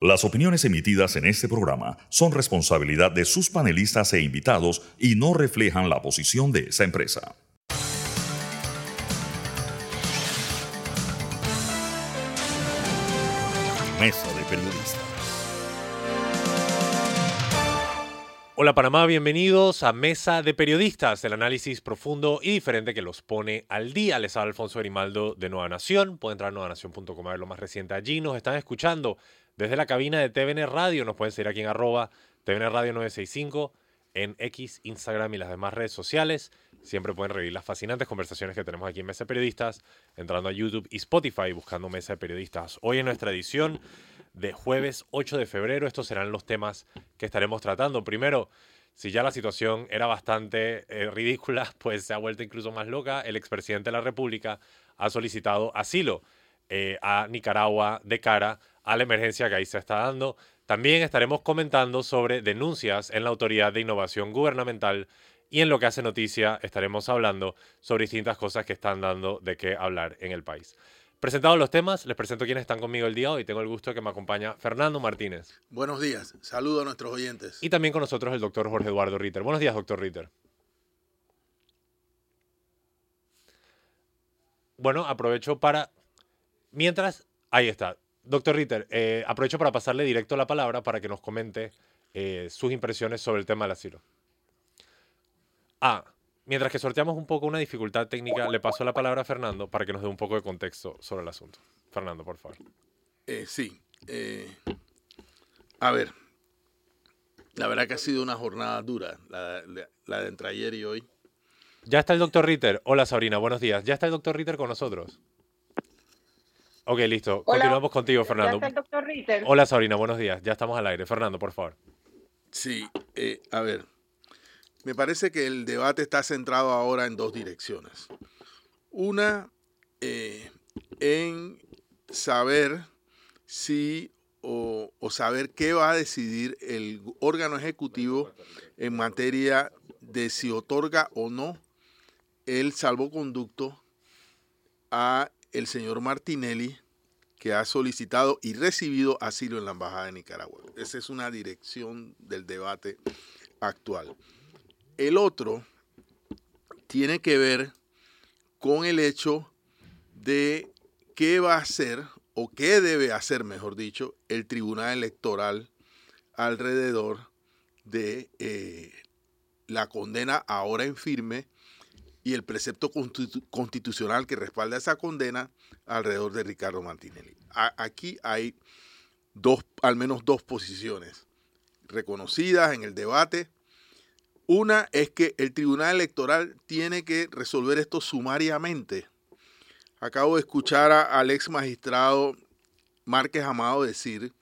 Las opiniones emitidas en este programa son responsabilidad de sus panelistas e invitados y no reflejan la posición de esa empresa. Mesa de Periodistas. Hola Panamá, bienvenidos a Mesa de Periodistas, el análisis profundo y diferente que los pone al día. Les habla Alfonso Grimaldo de Nueva Nación. Pueden entrar a nuevanación.com a ver lo más reciente allí. Nos están escuchando desde la cabina de TVN Radio. Nos pueden seguir aquí en arroba TVN Radio 965 en X, Instagram y las demás redes sociales. Siempre pueden revivir las fascinantes conversaciones que tenemos aquí en Mesa de Periodistas, entrando a YouTube y Spotify buscando Mesa de Periodistas. Hoy en nuestra edición de jueves 8 de febrero, estos serán los temas que estaremos tratando. Primero, si ya la situación era bastante eh, ridícula, pues se ha vuelto incluso más loca. El expresidente de la República ha solicitado asilo eh, a Nicaragua de cara a la emergencia que ahí se está dando. También estaremos comentando sobre denuncias en la Autoridad de Innovación Gubernamental y en lo que hace noticia estaremos hablando sobre distintas cosas que están dando de qué hablar en el país. Presentados los temas, les presento quienes están conmigo el día de hoy. Tengo el gusto de que me acompaña Fernando Martínez. Buenos días, saludo a nuestros oyentes. Y también con nosotros el doctor Jorge Eduardo Ritter. Buenos días, doctor Ritter. Bueno, aprovecho para... Mientras, ahí está. Doctor Ritter, eh, aprovecho para pasarle directo la palabra para que nos comente eh, sus impresiones sobre el tema del asilo. Ah, mientras que sorteamos un poco una dificultad técnica, le paso la palabra a Fernando para que nos dé un poco de contexto sobre el asunto. Fernando, por favor. Eh, sí. a ver, la verdad que ha sido una jornada dura, la, la de entre ayer y hoy. Ya está el doctor Ritter. Hola Sabrina, buenos días. Ya está el doctor Ritter con nosotros. Ok, listo. Continuamos contigo, Fernando. Hola, Sabrina, buenos días. Ya estamos al aire. Fernando, por favor. Sí, eh, a ver. Me parece que el debate está centrado ahora en dos direcciones. Una, eh, en saber si o, o, saber qué va a decidir el órgano ejecutivo en materia de si otorga o no el salvoconducto a el señor Martinelli, que ha solicitado y recibido asilo en la Embajada de Nicaragua. Esa es una dirección del debate actual. El otro tiene que ver con el hecho de qué va a hacer o qué debe hacer, mejor dicho, el Tribunal Electoral alrededor de eh, la condena ahora en firme y el precepto constitucional que respalda esa condena alrededor de Ricardo Martinelli. aquí hay dos, al menos dos posiciones reconocidas en el debate. Una es que el Tribunal Electoral tiene que resolver esto sumariamente. Acabo de escuchar al ex magistrado Márquez Amado decir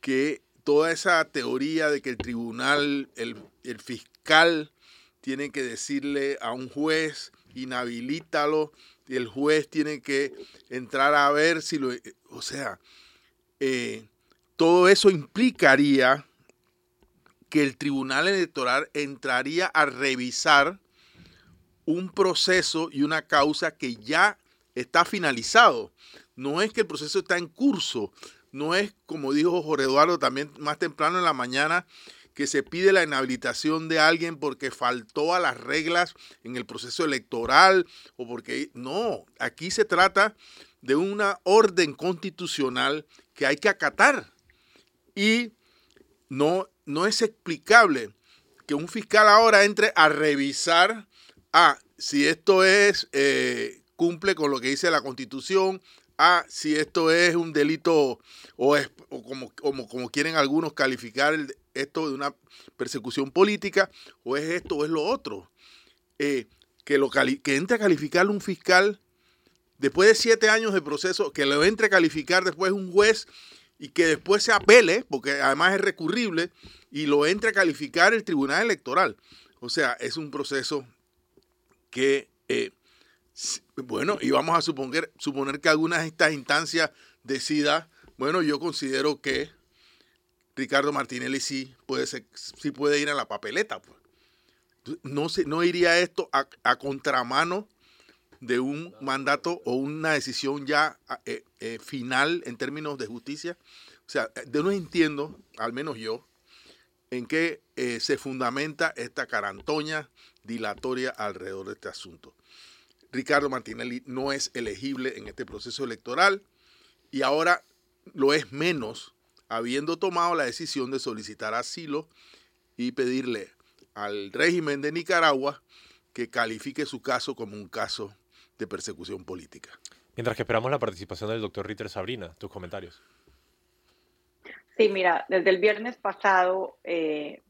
que toda esa teoría de que el tribunal, el fiscal tiene que decirle a un juez, inhabilítalo, y el juez tiene que entrar a ver si lo... O sea, eh, todo eso implicaría que el Tribunal Electoral entraría a revisar un proceso y una causa que ya está finalizado. No es que el proceso está en curso, no es como dijo Jorge Eduardo también más temprano en la mañana, que se pide la inhabilitación de alguien porque faltó a las reglas en el proceso electoral o porque no, aquí se trata de una orden constitucional que hay que acatar. Y no, no es explicable que un fiscal ahora entre a revisar ah, si esto es eh, cumple con lo que dice la constitución, ah, si esto es un delito o, es, como, como, como, quieren algunos calificar esto de una persecución política, o es esto o es lo otro. Eh, que, lo que entre a calificar un fiscal después de siete años de proceso, que lo entre a calificar después un juez y que después se apele, porque además es recurrible, y lo entre a calificar el Tribunal Electoral. O sea, es un proceso que... Eh, bueno, y vamos a suponer, suponer que algunas de estas instancias decida, bueno, yo considero que Ricardo Martinelli sí puede, ser, sí puede ir a la papeleta. Pues. No, se, no iría esto a, contramano de un mandato o una decisión ya eh, eh, final en términos de justicia. O sea, de no entiendo, al menos yo, en qué eh, se fundamenta esta carantoña dilatoria alrededor de este asunto. Ricardo Martinelli no es elegible en este proceso electoral y ahora lo es menos habiendo tomado la decisión de solicitar asilo y pedirle al régimen de Nicaragua que califique su caso como un caso de persecución política. Mientras que esperamos la participación del doctor Ritter Sabrina, tus comentarios. Sí, mira, desde el viernes pasado eh,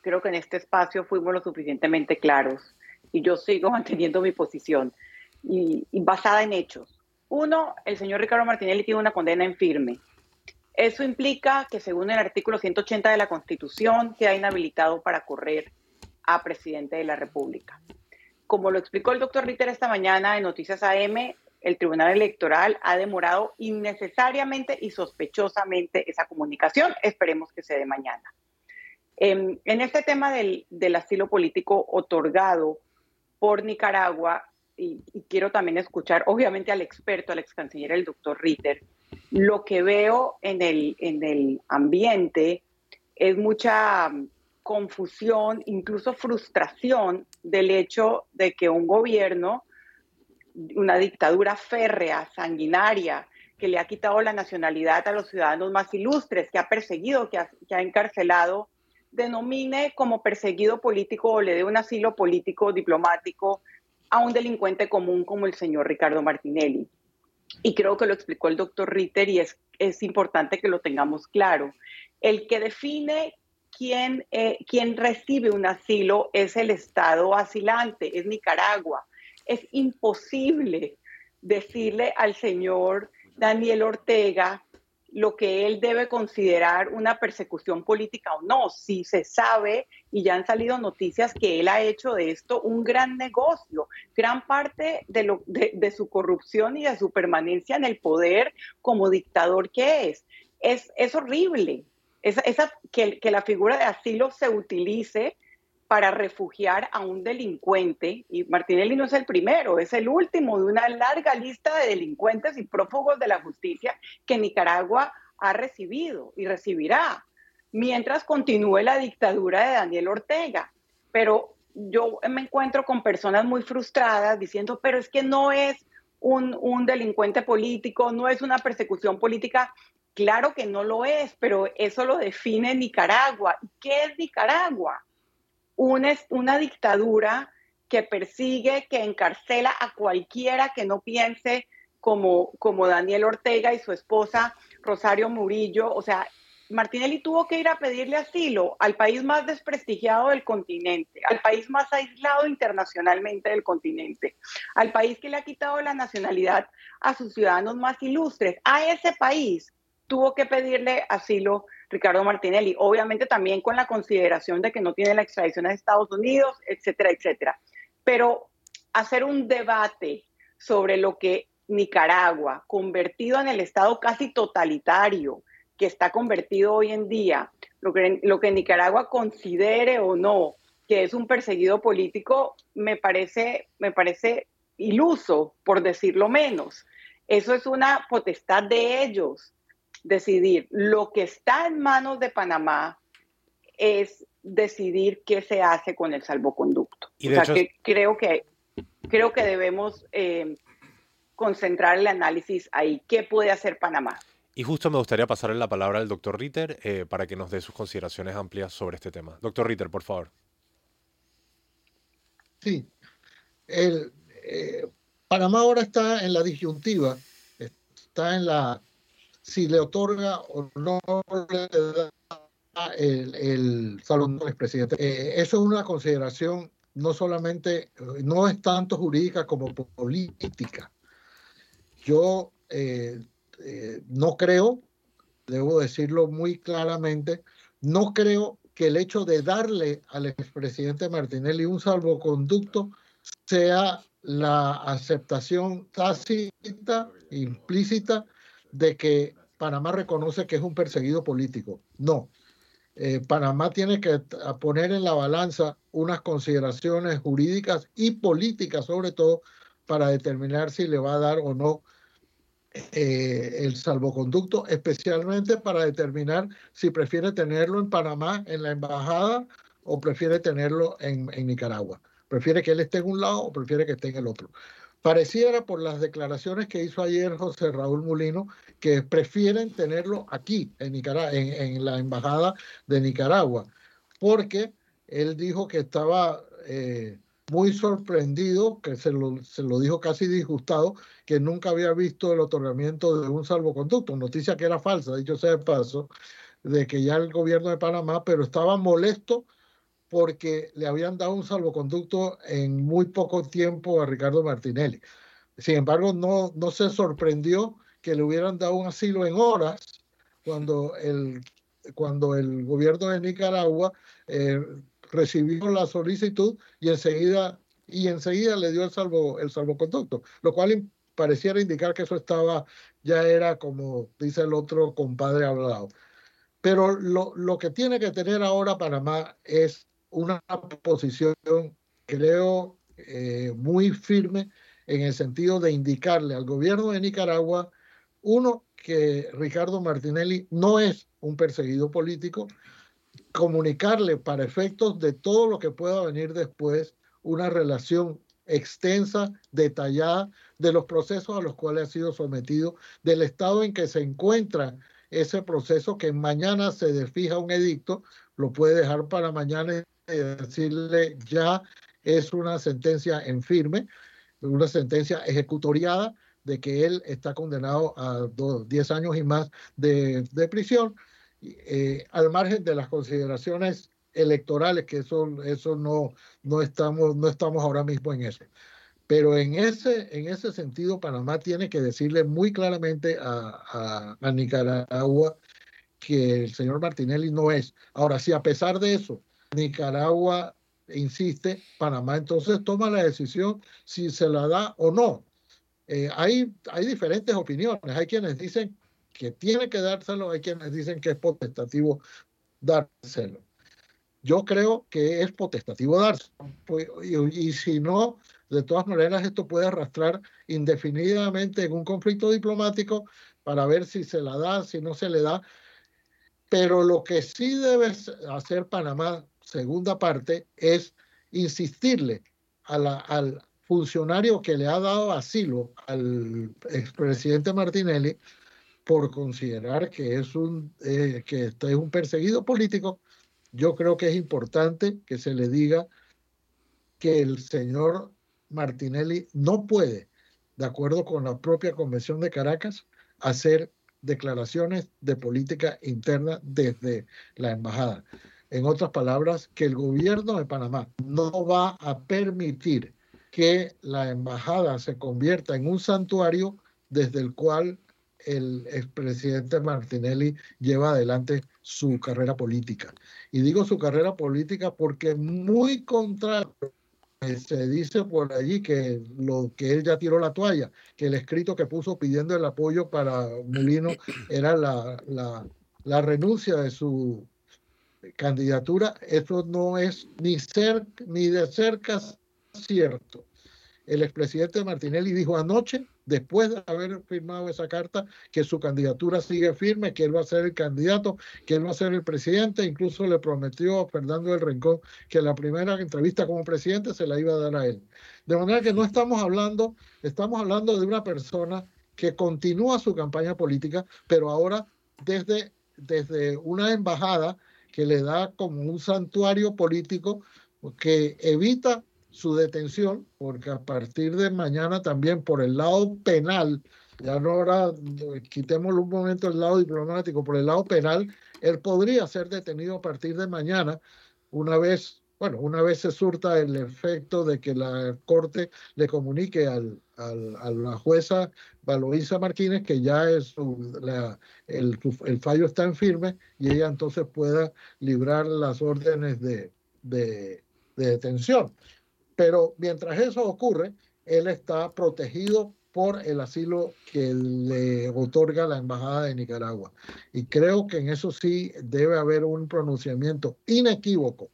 creo que en este espacio fuimos lo suficientemente claros y yo sigo manteniendo mi posición y, basada en hechos. Uno, el señor Ricardo Martinelli tiene una condena en firme. Eso implica que según el artículo 180 de la Constitución queda inhabilitado para correr a presidente de la República. Como lo explicó el doctor Ritter esta mañana en Noticias AM, el Tribunal Electoral ha demorado innecesariamente y sospechosamente esa comunicación. Esperemos que se dé mañana. Em, en, este tema del, asilo político otorgado por Nicaragua, y, quiero también escuchar obviamente al experto, al ex canciller, el doctor Ritter, lo que veo en el, en el ambiente es mucha mm, confusión, incluso frustración del hecho de que un gobierno una dictadura férrea, sanguinaria, que le ha quitado la nacionalidad a los ciudadanos más ilustres, que ha perseguido, que ha, encarcelado, denomine como perseguido político o le dé un asilo político diplomático a un delincuente común como el señor Ricardo Martinelli. Y creo que lo explicó el doctor Ritter y es, es importante que lo tengamos claro. El que define quién, eh, quién recibe un asilo es el Estado asilante, es Nicaragua es imposible decirle al señor Daniel Ortega lo que él debe considerar una persecución política o no, si se sabe y ya han salido noticias que él ha hecho de esto un gran negocio, gran parte de, lo, de, su corrupción y de su permanencia en el poder como dictador que es. Es, es horrible esa, que, que la figura de asilo se utilice para refugiar a un delincuente, y Martinelli no es el primero, es el último de una larga lista de delincuentes y prófugos de la justicia que Nicaragua ha recibido y recibirá, mientras continúe la dictadura de Daniel Ortega. Pero yo me encuentro con personas muy frustradas diciendo, pero es que no es un, un delincuente político, no es una persecución política. Claro que no lo es, pero eso lo define Nicaragua. ¿Y qué es Nicaragua? Una, una dictadura que persigue, que encarcela a cualquiera que no piense como, como Daniel Ortega y su esposa Rosario Murillo. O sea, Martinelli tuvo que ir a pedirle asilo al país más desprestigiado del continente, al país más aislado internacionalmente del continente, al país que le ha quitado la nacionalidad a sus ciudadanos más ilustres. A ese país tuvo que pedirle asilo Ricardo Martinelli, obviamente también con la consideración de que no tiene la extradición a Estados Unidos, etcétera, etcétera. Pero hacer un debate sobre lo que Nicaragua, convertido en el Estado casi totalitario que está convertido hoy en día, lo que, lo que Nicaragua considere o no que es un perseguido político, me parece, me parece iluso, por decirlo menos. Eso es una potestad de ellos decidir. Lo que está en manos de Panamá es decidir qué se hace con el salvoconducto. o sea, que creo que creo que debemos eh, concentrar el análisis ahí. ¿Qué puede hacer Panamá? Y justo me gustaría pasarle la palabra al doctor Ritter eh, para que nos dé sus consideraciones amplias sobre este tema. Doctor Ritter, por favor. Sí. El, eh, Panamá ahora está en la disyuntiva, está en la si le otorga o no le da el, el salón del presidente. Eh, eso es una consideración no solamente, no es tanto jurídica como política. Yo eh, eh, no creo, debo decirlo muy claramente, no creo que el hecho de darle al expresidente Martinelli un salvoconducto sea la aceptación tácita, implícita, de que Panamá reconoce que es un perseguido político. No. Eh, Panamá tiene que poner en la balanza unas consideraciones jurídicas y políticas, sobre todo, para determinar si le va a dar o no eh, el salvoconducto, especialmente para determinar si prefiere tenerlo en Panamá, en la embajada, o prefiere tenerlo en, en Nicaragua. Prefiere que él esté en un lado o prefiere que esté en el otro. Pareciera por las declaraciones que hizo ayer José Raúl Mulino que prefieren tenerlo aquí en, Nicaragua, en, la embajada de Nicaragua, porque él dijo que estaba eh, muy sorprendido, que se lo, se lo dijo casi disgustado, que nunca había visto el otorgamiento de un salvoconducto, noticia que era falsa, dicho sea de paso, de que ya el gobierno de Panamá, pero estaba molesto porque le habían dado un salvoconducto en muy poco tiempo a Ricardo Martinelli. Sin embargo, no, no se sorprendió que le hubieran dado un asilo en horas cuando el, cuando el gobierno de Nicaragua eh, recibió la solicitud y enseguida, y enseguida le dio el, salvo, el salvoconducto, lo cual pareciera indicar que eso estaba, ya era como dice el otro compadre hablado. Pero lo, lo que tiene que tener ahora Panamá es una posición, creo, eh, muy firme en el sentido de indicarle al gobierno de Nicaragua, uno, que Ricardo Martinelli no es un perseguido político, comunicarle para efectos de todo lo que pueda venir después una relación extensa, detallada de los procesos a los cuales ha sido sometido, del estado en que se encuentra ese proceso, que mañana se desfija un edicto, lo puede dejar para mañana y decirle ya es una sentencia en firme, una sentencia ejecutoriada de que él está condenado a 10 años y más de, de prisión eh, al margen de las consideraciones electorales, que eso, eso no, no, estamos, no estamos ahora mismo en eso. Pero en ese, en ese sentido, Panamá tiene que decirle muy claramente a, a, Nicaragua que el señor Martinelli no es. Ahora, si a pesar de eso Nicaragua insiste, Panamá entonces toma la decisión si se la da o no. Eh, hay, hay diferentes opiniones. Hay quienes dicen que tiene que dárselo, hay quienes dicen que es potestativo dárselo. Yo creo que es potestativo dárselo. Pues, y, si no, de todas maneras, esto puede arrastrar indefinidamente en un conflicto diplomático para ver si se la da, si no se le da. Pero lo que sí debe hacer Panamá, segunda parte, es insistirle a la, al funcionario que le ha dado asilo al expresidente Martinelli por considerar que es un, eh, que este es un perseguido político, yo creo que es importante que se le diga que el señor Martinelli no puede, de acuerdo con la propia Convención de Caracas, hacer declaraciones de política interna desde la embajada. En otras palabras, que el gobierno de Panamá no va a permitir que la embajada se convierta en un santuario desde el cual el expresidente Martinelli lleva adelante su carrera política. Y digo su carrera política porque muy contrario se dice por allí que lo que él ya tiró la toalla, que el escrito que puso pidiendo el apoyo para Molino era la, renuncia de su candidatura. Eso no es ni, ni de cerca cierto. El expresidente Martinelli dijo anoche después de haber firmado esa carta, que su candidatura sigue firme, que él va a ser el candidato, que él va a ser el presidente. Incluso le prometió a Fernando del Rincón que la primera entrevista como presidente se la iba a dar a él. De manera que no estamos hablando, estamos hablando de una persona que continúa su campaña política, pero ahora desde, desde una embajada que le da como un santuario político que evita su detención, porque a partir de mañana también por el lado penal, ya no ahora quitemos un momento el lado diplomático, por el lado penal, él podría ser detenido a partir de mañana, una vez, bueno, una vez se surta el efecto de que la Corte le comunique al, a la jueza Valoisa Martínez que ya el, fallo está en firme y ella entonces pueda librar las órdenes de, de, de detención. Pero mientras eso ocurre, él está protegido por el asilo que le otorga la Embajada de Nicaragua. Y creo que en eso sí debe haber un pronunciamiento inequívoco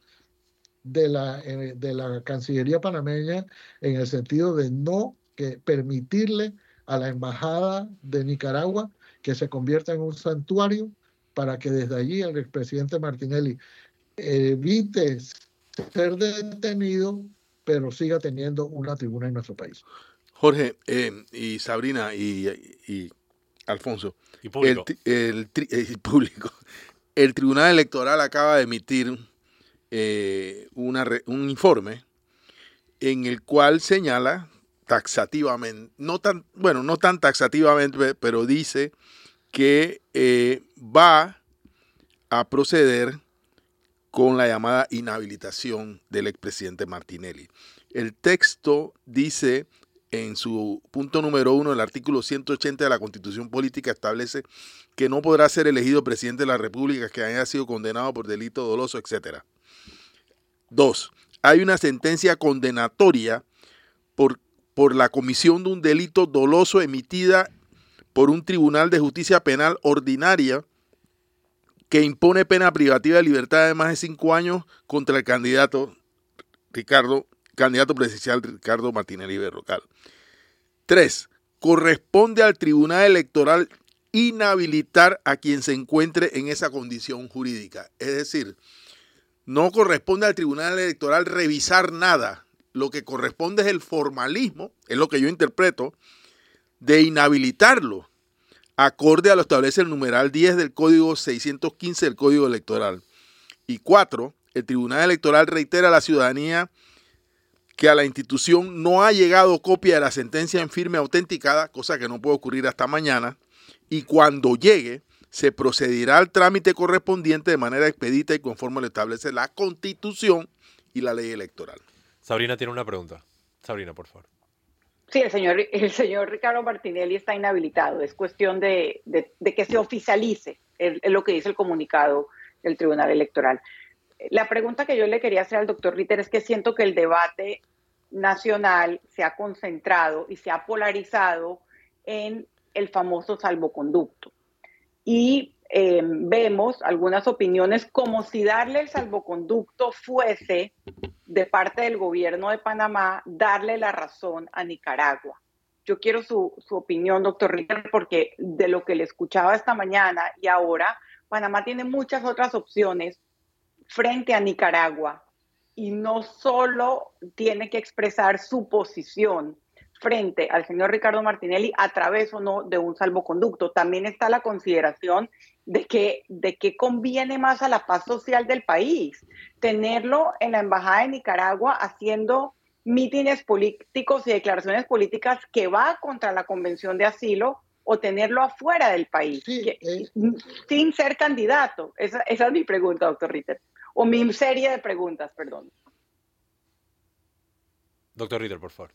de la, de la Cancillería panameña en el sentido de no que permitirle a la embajada de Nicaragua que se convierta en un santuario para que desde allí el expresidente Martinelli evite ser detenido, pero siga teniendo una tribuna en nuestro país. Jorge eh, y Sabrina y, Alfonso, ¿Y público? El, público, el Tribunal Electoral acaba de emitir eh, una, un informe en el cual señala taxativamente, no tan, bueno, no tan taxativamente, pero dice que eh, va a proceder con la llamada inhabilitación del expresidente Martinelli. El texto dice en su punto número uno, el artículo 180 de la Constitución Política establece que no podrá ser elegido presidente de la República que haya sido condenado por delito doloso, etc. Dos, hay una sentencia condenatoria por, por la comisión de un delito doloso emitida por un tribunal de justicia penal ordinaria que impone pena privativa de libertad de más de cinco años contra el candidato Ricardo, candidato presidencial Ricardo Martínez Berrocal. Tres, corresponde al tribunal electoral inhabilitar a quien se encuentre en esa condición jurídica. Es decir, no corresponde al tribunal electoral revisar nada. Lo que corresponde es el formalismo, es lo que yo interpreto, de inhabilitarlo, acorde a lo establece el numeral 10 del Código 615 del Código Electoral. Y cuatro, el Tribunal Electoral reitera a la ciudadanía que a la institución no ha llegado copia de la sentencia en firme autenticada, cosa que no puede ocurrir hasta mañana, y cuando llegue, se procederá al trámite correspondiente de manera expedita y conforme lo establece la Constitución y la ley electoral. Sabrina tiene una pregunta. Sabrina, por favor. Sí, el señor, el señor Ricardo Martinelli está inhabilitado. Es cuestión de, que se oficialice es, lo que dice el comunicado del Tribunal Electoral. La pregunta que yo le quería hacer al doctor Ritter es que siento que el debate nacional se ha concentrado y se ha polarizado en el famoso salvoconducto. Y eh, vemos algunas opiniones como si darle el salvoconducto fuese, de parte del gobierno de Panamá, darle la razón a Nicaragua. Yo quiero su, opinión, doctor Ritter, porque de lo que le escuchaba esta mañana y ahora, Panamá tiene muchas otras opciones frente a Nicaragua y no solo tiene que expresar su posición frente al señor Ricardo Martinelli a través o no de un salvoconducto. También está la consideración de que, de que conviene más a la paz social del país. Tenerlo en la Embajada de Nicaragua haciendo mítines políticos y declaraciones políticas que va contra la Convención de Asilo o tenerlo afuera del país, sin ser candidato. Esa, esa es mi pregunta, doctor Ritter. O mi serie de preguntas, perdón. Doctor Ritter, por favor.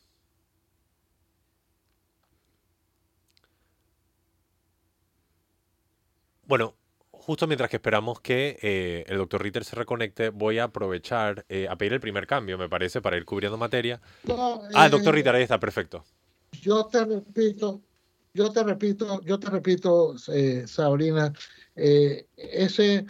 Bueno, justo mientras que esperamos que eh, el doctor Ritter se reconecte, voy a aprovechar eh, a pedir el primer cambio, me parece, para ir cubriendo materia. ah, el doctor eh, Ritter, ahí está, perfecto. Yo te repito, yo te repito, yo te repito, Sabrina, ese,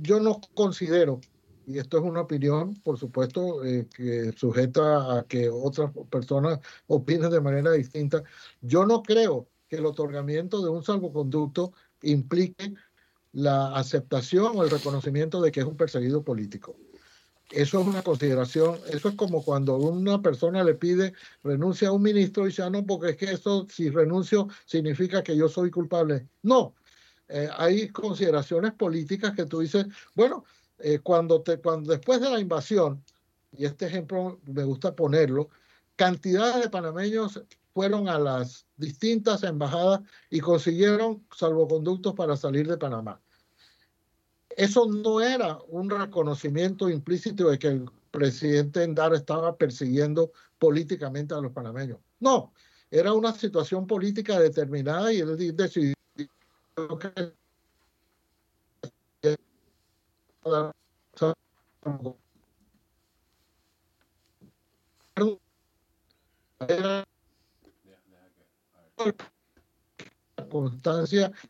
yo no considero, y esto es una opinión, por supuesto, que sujeta a que otras personas opinen de manera distinta, yo no creo que el otorgamiento de un salvoconducto implique la aceptación o el reconocimiento de que es un perseguido político. Eso es una consideración, eso es como cuando una persona le pide renuncia a un ministro y dice, ah, no, porque es que eso, si renuncio, significa que yo soy culpable. No, eh, hay consideraciones políticas que tú dices, bueno, eh, cuando, te, cuando después de la invasión, y este ejemplo me gusta ponerlo, cantidades de panameños fueron a las distintas embajadas y consiguieron salvoconductos para salir de Panamá. Eso no era un reconocimiento implícito de que el presidente Endara estaba persiguiendo políticamente a los panameños. No, era una situación política determinada y él decidió que era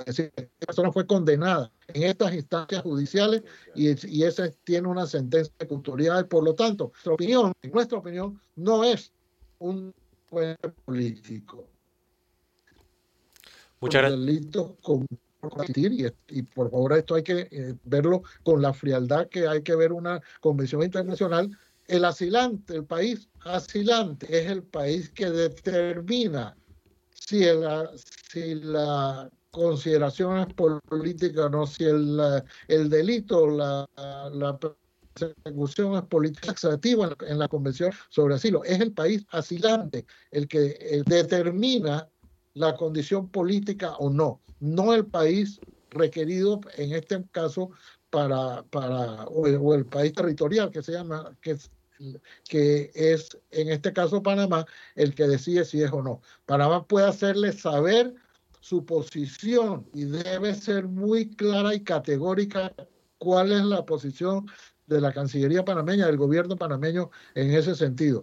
decir, esta persona fue condenada en estas instancias judiciales y, y esa tiene una sentencia de autoridad. Por lo tanto, nuestra opinión, en nuestra opinión, no es un político. Muchas delitos con y, y, por favor esto hay que eh, verlo con la frialdad que hay que ver una convención internacional. El asilante, el país asilante es el país que determina si, la si la consideración es política o no, si el, el delito, la, la persecución es política activa en la Convención sobre Asilo. Es el país asilante el que eh, determina la condición política o no, no el país requerido en este caso para, para o, el, país territorial que se llama, que que es en este caso Panamá, el que decide si es o no. Panamá puede hacerle saber su posición y debe ser muy clara y categórica cuál es la posición de la Cancillería panameña, del gobierno panameño en ese sentido.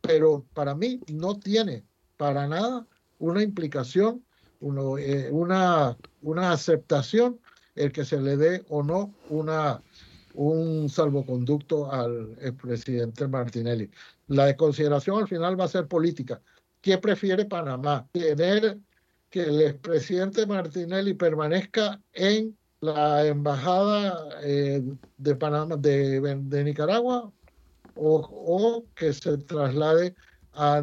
Pero para mí no tiene para nada una implicación, eh, una, una aceptación el que se le dé o no una, un salvoconducto al presidente Martinelli. La consideración al final va a ser política. ¿Qué prefiere Panamá? ¿Tener que el expresidente Martinelli permanezca en la embajada eh, de Panamá de, Nicaragua o, que se traslade a,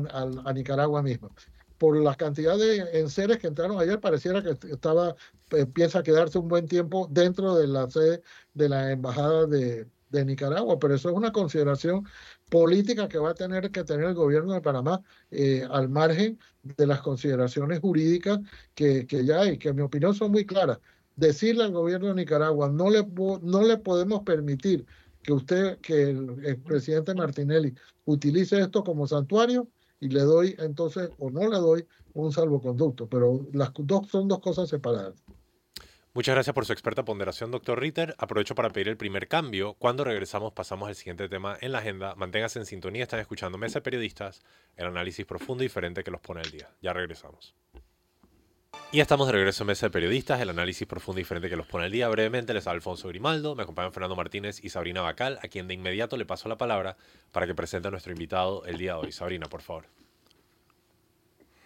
a Nicaragua misma por la cantidad de enseres que entraron ayer, pareciera que estaba empieza a quedarse un buen tiempo dentro de la sede de la embajada de, de, Nicaragua, pero eso es una consideración política que va a tener que tener el gobierno de Panamá eh, al margen de las consideraciones jurídicas que, que, ya hay, que en mi opinión son muy claras. Decirle al gobierno de Nicaragua, no le, no le podemos permitir que usted, que el, el presidente Martinelli utilice esto como santuario, y le doy entonces o no le doy un salvoconducto, pero las dos son dos cosas separadas. Muchas gracias por su experta ponderación, doctor Ritter. Aprovecho para pedir el primer cambio. Cuando regresamos pasamos al siguiente tema en la agenda. Manténgase en sintonía, están escuchando Mesa de Periodistas, el análisis profundo y diferente que los pone al día. Ya regresamos. Y estamos de regreso en Mesa de Periodistas, el análisis profundo y diferente que los pone al día. Brevemente les habla Alfonso Grimaldo, me acompañan Fernando Martínez y Sabrina Bacal, a quien de inmediato le paso la palabra para que presente a nuestro invitado el día de hoy. Sabrina, por favor.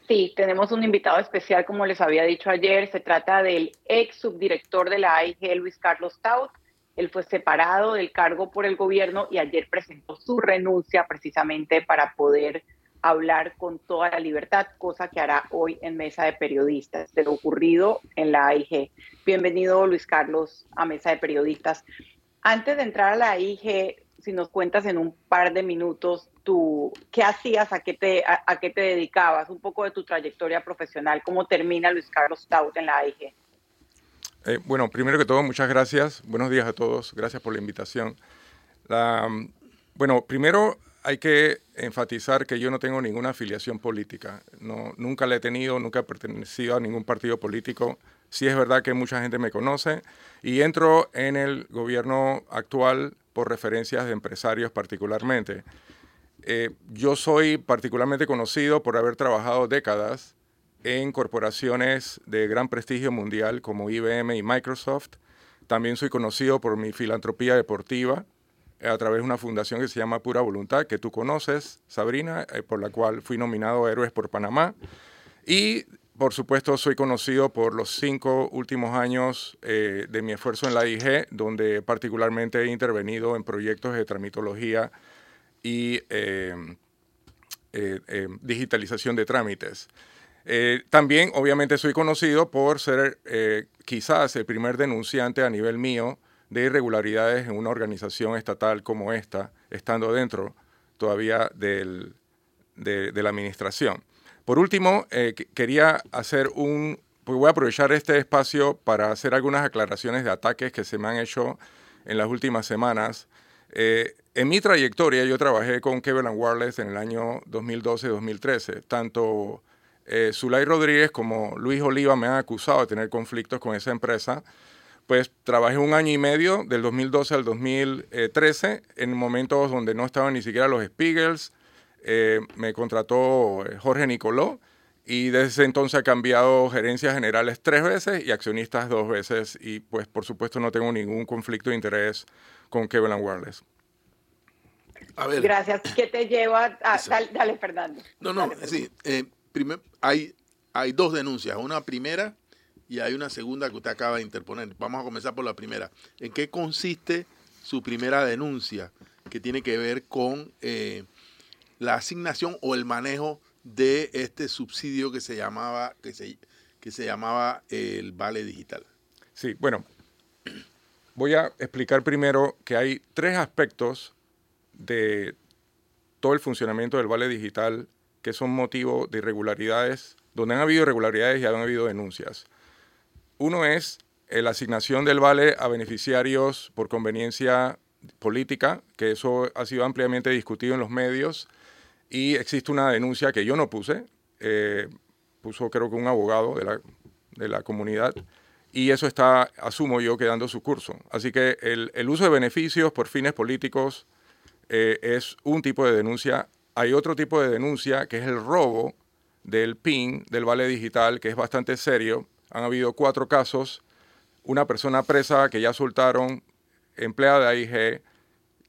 Sí, tenemos un invitado especial, como les había dicho ayer. Se trata del ex subdirector de la AIG, Luis Carlos Taut. Él fue separado del cargo por el gobierno y ayer presentó su renuncia precisamente para poder hablar con toda la libertad, cosa que hará hoy en Mesa de Periodistas, de lo ocurrido en la AIG. Bienvenido, Luis Carlos, a Mesa de Periodistas. Antes de entrar a la AIG, si nos cuentas en un par de minutos tú, qué hacías, a qué, te, a, qué te dedicabas, un poco de tu trayectoria profesional, cómo termina Luis Carlos Taut en la AIG. Eh, bueno, primero que todo, muchas gracias. Buenos días a todos. Gracias por la invitación. La, bueno, primero hay que enfatizar que yo no tengo ninguna afiliación política. No, nunca la he tenido, nunca he pertenecido a ningún partido político. Sí es verdad que mucha gente me conoce y entro en el gobierno actual por referencias de empresarios particularmente. Eh, yo soy particularmente conocido por haber trabajado décadas en corporaciones de gran prestigio mundial como IBM y Microsoft. También soy conocido por mi filantropía deportiva a través de una fundación que se llama Pura Voluntad, que tú conoces, Sabrina, eh, por la cual fui nominado a Héroes por Panamá. Y, por supuesto, soy conocido por los cinco últimos años eh, de mi esfuerzo en la IG, donde particularmente he intervenido en proyectos de tramitología y eh, digitalización de trámites. también, obviamente, soy conocido por ser quizás el primer denunciante a nivel mío de irregularidades en una organización estatal como esta, estando dentro todavía del, de, la administración. Por último, eh, quería hacer un, pues voy a aprovechar este espacio para hacer algunas aclaraciones de ataques que se me han hecho en las últimas semanas. Eh, en mi trayectoria yo trabajé con Kevin Wireless en el año 2012-2013. Tanto eh, Zulay Rodríguez como Luis Oliva me han acusado de tener conflictos con esa empresa pues trabajé un año y medio, del 2012 al 2013, en momentos donde no estaban ni siquiera los Spiegels. Eh, me contrató eh, Jorge Nicoló y desde ese entonces ha cambiado gerencias generales tres veces y accionistas dos veces. Y pues por supuesto no tengo ningún conflicto de interés con Kevin Wireless. A ver. Gracias. ¿Qué te lleva a... Dale, Fernando. No, no, sí. Eh, hay, hay dos denuncias. Una primera y hay una segunda que usted acaba de interponer. Vamos a comenzar por la primera. ¿En qué consiste su primera denuncia que tiene que ver con eh, la asignación o el manejo de este subsidio que se llamaba, que se, que se llamaba el Vale Digital? Sí, bueno, voy a explicar primero que hay tres aspectos de todo el funcionamiento del Vale Digital que son motivo de irregularidades, donde han habido irregularidades y han habido denuncias. Uno es la asignación del vale a beneficiarios por conveniencia política, que eso ha sido ampliamente discutido en los medios, y existe una denuncia que yo no puse, eh, puso creo que un abogado de la, de la, comunidad, y eso está, asumo yo, quedando su curso. Así que el, el uso de beneficios por fines políticos eh, es un tipo de denuncia. Hay otro tipo de denuncia que es el robo del PIN, del vale digital, que es bastante serio. Han habido cuatro casos. Una persona presa que ya soltaron, empleada de AIG,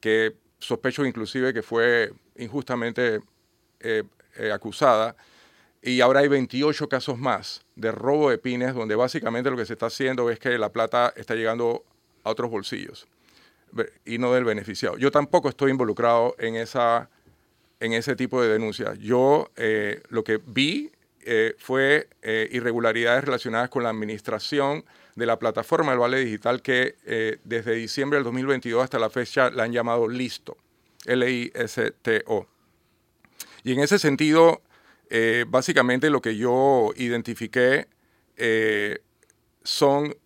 que sospecho inclusive que fue injustamente eh, eh, acusada. Y ahora hay 28 casos más de robo de pines, donde básicamente lo que se está haciendo es que la plata está llegando a otros bolsillos y no del beneficiado. Yo tampoco estoy involucrado en, esa, en ese tipo de denuncias. Yo eh, lo que vi eh, fue eh, irregularidades relacionadas con la administración de la plataforma del Vale Digital que desde diciembre del 2022 hasta la fecha la han llamado Listo, L-I-S-T-O. Y en ese sentido, básicamente lo que yo identifiqué son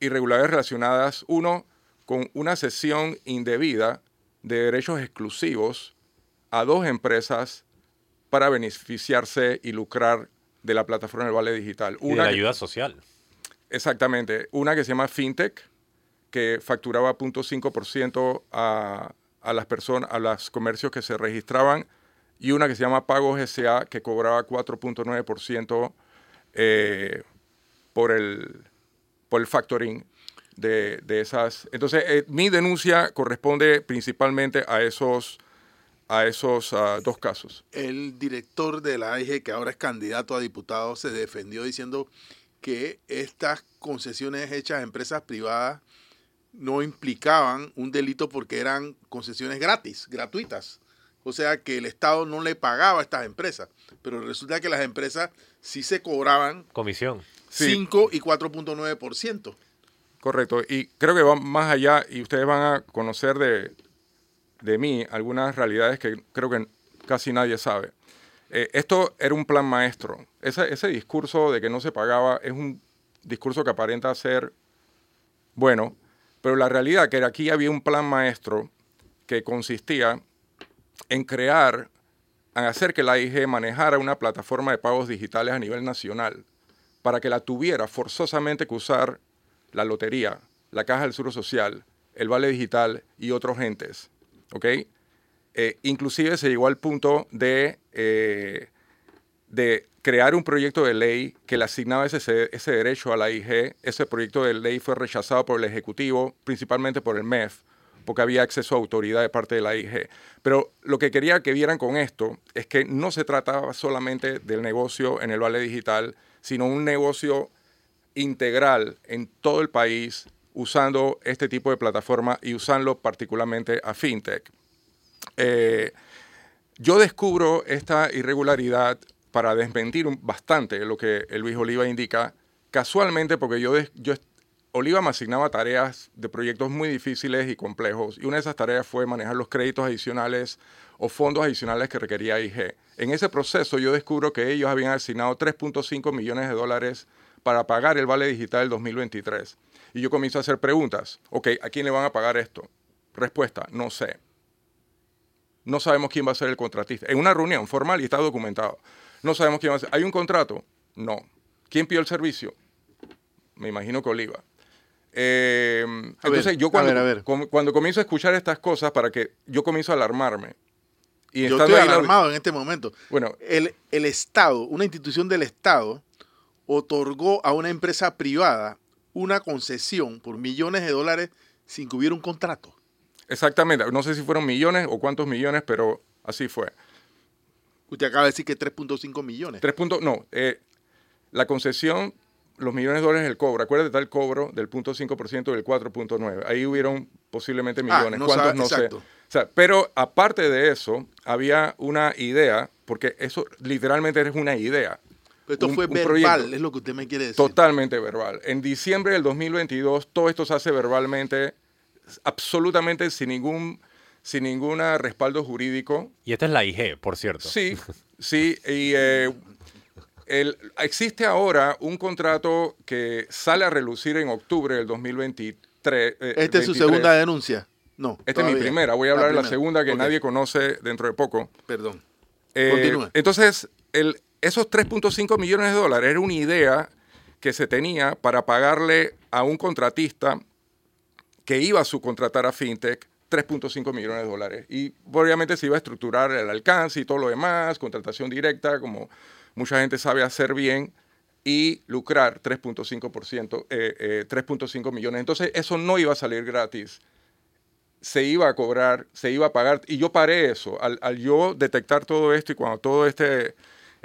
irregularidades relacionadas, uno, con una cesión indebida de derechos exclusivos a dos empresas para beneficiarse y lucrar de la plataforma del Vale Digital. Una y de la ayuda social. Exactamente. Una que se llama FinTech, que facturaba 0.5% a, a las personas, a los comercios que se registraban, y una que se llama Pagos SA, que cobraba 4.9% eh, por, el, por el factoring de, esas. Entonces, eh, mi denuncia corresponde principalmente a esos, a esos dos casos. El director de la AIG, que ahora es candidato a diputado, se defendió diciendo que estas concesiones hechas a empresas privadas no implicaban un delito porque eran concesiones gratis, gratuitas. O sea que el Estado no le pagaba a estas empresas, pero resulta que las empresas sí se cobraban comisión 5 y 4.9%. Correcto, y creo que va más allá y ustedes van a conocer de, de mí algunas realidades que creo que casi nadie sabe. Eh, esto era un plan maestro. Ese, ese discurso de que no se pagaba es un discurso que aparenta ser bueno, pero la realidad que aquí había un plan maestro que consistía en crear, en hacer que la IG manejara una plataforma de pagos digitales a nivel nacional para que la tuviera forzosamente que usar la lotería, la Caja del Seguro Social, el Vale Digital y otros entes. ¿Ok? Eh, inclusive se llegó al punto de, eh, de crear un proyecto de ley que le asignaba ese, ese derecho a la IG. Ese proyecto de ley fue rechazado por el Ejecutivo, principalmente por el MEF, porque había acceso a autoridad de parte de la IG. Pero lo que quería que vieran con esto es que no se trataba solamente del negocio en el Vale Digital, sino un negocio integral en todo el país usando este tipo de plataforma y usando particularmente a FinTech. Eh, yo descubro esta irregularidad para desmentir bastante lo que Luis Oliva indica, casualmente porque yo, Oliva me asignaba tareas de proyectos muy difíciles y complejos y una de esas tareas fue manejar los créditos adicionales o fondos adicionales que requería IG. En ese proceso yo descubro que ellos habían asignado 3.5 millones de dólares para pagar el vale digital del 2023. Y yo comienzo a hacer preguntas. Ok, ¿a quién le van a pagar esto? Respuesta, no sé. No sabemos quién va a ser el contratista. En una reunión formal y está documentado. No sabemos quién va a ser. ¿Hay un contrato? No. ¿Quién pidió el servicio? Me imagino que Oliva. Eh, entonces yo cuando, cuando comienzo a escuchar estas cosas para que yo comienzo a alarmarme. Y yo estoy alarmado en este momento. Bueno, el, el Estado, una institución del Estado, otorgó a una empresa privada una concesión por millones de dólares sin que hubiera un contrato. Exactamente, no sé si fueron millones o cuántos millones, pero así fue. Usted acaba de decir que 3.5 millones. 3. no, eh, la concesión los millones de dólares del cobro. Acuérdate, está el cobro del 0.5% y del 4.9%. Ahí hubieron posiblemente Ah, millones. no ¿Cuántos? sabe- no sé. exacto. O sea, pero aparte de eso, había una idea, porque eso literalmente es una idea. Pero esto un- fue un verbal, proyecto. es lo que usted me quiere decir. Totalmente verbal. En diciembre del 2022, todo esto se hace verbalmente, absolutamente sin ningún, sin ninguna respaldo jurídico. Y esta es la IG, por cierto. Sí, sí. Y eh, el- existe ahora un contrato que sale a relucir en octubre del 2023. eh, ¿Esta es su 23. segunda denuncia? No. Esta es mi primera. Voy a hablar de la segunda que nadie conoce dentro de poco. Perdón. Eh, Continúa. Entonces, el, esos 3.5 millones de dólares era una idea que se tenía para pagarle a un contratista que iba a subcontratar a FinTech 3.5 millones de dólares. Y obviamente se iba a estructurar el alcance y todo lo demás, contratación directa, como mucha gente sabe hacer bien, y lucrar 3.5%, eh, eh, 3.5 millones. Entonces, eso no iba a salir gratis se iba a cobrar, se iba a pagar, y yo paré eso. Al, al yo detectar todo esto y cuando toda este,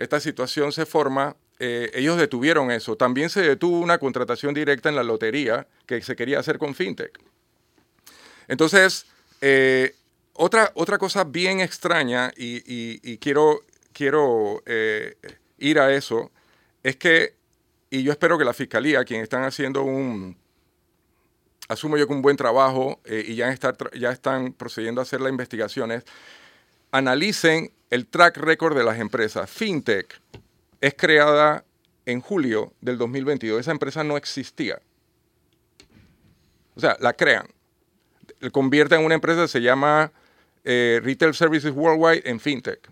esta situación se forma, eh, ellos detuvieron eso. También se detuvo una contratación directa en la lotería que se quería hacer con FinTech. Entonces, eh, otra, otra cosa bien extraña, y, quiero, quiero eh, ir a eso, es que, y yo espero que la Fiscalía, quien están haciendo un, asumo yo que un buen trabajo y ya, ya están procediendo a hacer las investigaciones, analicen el track record de las empresas. FinTech es creada en julio del 2022. Esa empresa no existía. O sea, la crean. Convierten en una empresa que se llama eh, Retail Services Worldwide en FinTech.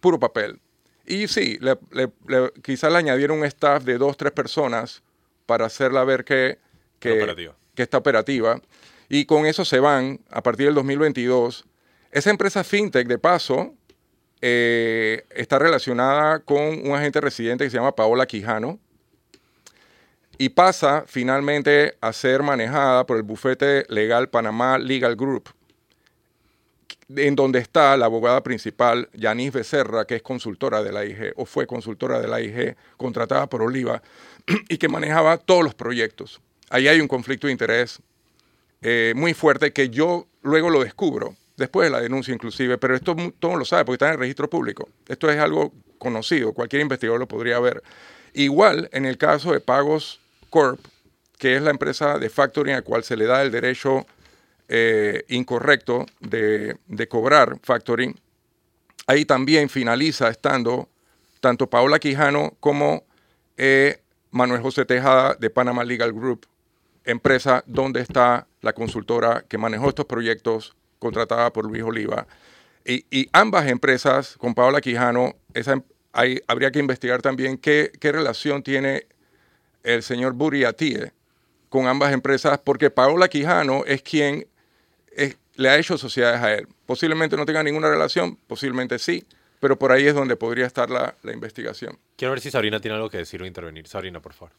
Puro papel. Y sí, le- le- le- quizás le añadieron un staff de dos, tres personas para hacerla ver que, que, Operativa. que está operativa. Y con eso se van a partir del 2022. Esa empresa FinTech, de paso, eh, está relacionada con un agente residente que se llama Paola Quijano y pasa finalmente a ser manejada por el bufete legal Panamá Legal Group, en donde está la abogada principal, Yanis Becerra, que es consultora de la IG, o fue consultora de la IG, contratada por Oliva, y que manejaba todos los proyectos. Ahí hay un conflicto de interés eh, muy fuerte que yo luego lo descubro, después de la denuncia inclusive, pero esto todo lo sabe porque está en el registro público. Esto es algo conocido, cualquier investigador lo podría ver. Igual en el caso de Pagos Corp, que es la empresa de factoring a cual se le da el derecho eh, incorrecto de, de cobrar factoring, ahí también finaliza estando tanto Paola Quijano como eh, Manuel José Tejada de Panama Legal Group, empresa donde está la consultora que manejó estos proyectos contratada por Luis Oliva. Y, y ambas empresas, con Paola Quijano, esa, em- hay- habría que investigar también qué, qué relación tiene el señor Buriatie con ambas empresas, porque Paola Quijano es quien es- le ha hecho sociedades a él. Posiblemente no tenga ninguna relación, posiblemente sí, pero por ahí es donde podría estar la, la investigación. Quiero ver si Sabrina tiene algo que decir o intervenir. Sabrina, por favor.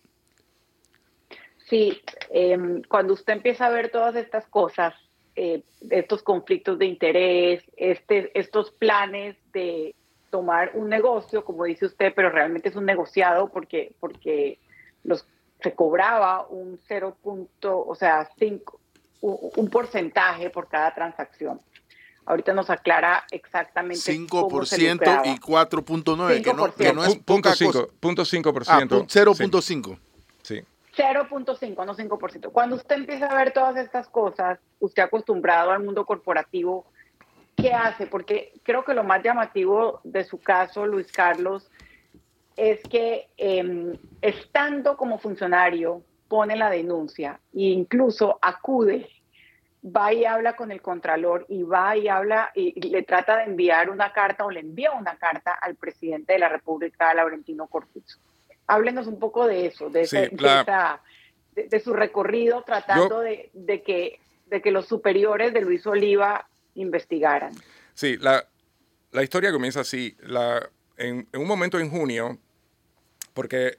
Sí, em, cuando usted empieza a ver todas estas cosas, eh, estos conflictos de interés, este, estos planes de tomar un negocio, como dice usted, pero realmente es un negociado porque, porque los, se cobraba un 0. punto, o sea, cinco, un, un porcentaje por cada transacción. Ahorita nos aclara exactamente cómo se 5% lucraba. y 4.9, que no, que no es Pu- punto poca cinco- cosa. punto cinco por Ah, ciento. pu- 0.5. Sí, sí. 0.5, no 5%. Cuando usted empieza a ver todas estas cosas, usted acostumbrado al mundo corporativo, ¿qué hace? Porque creo que lo más llamativo de su caso, Luis Carlos, es que eh, estando como funcionario, pone la denuncia e incluso acude, va y habla con el contralor y va y habla y y le trata de enviar una carta o le envía una carta al presidente de la República, Laurentino Cortizo. Háblenos un poco de eso, de, Sí, ese- de la- esa- de- de su recorrido tratando de, de que, de que los superiores de Luis Oliva investigaran. Sí, la, la historia comienza así. La, en, en un momento en junio, porque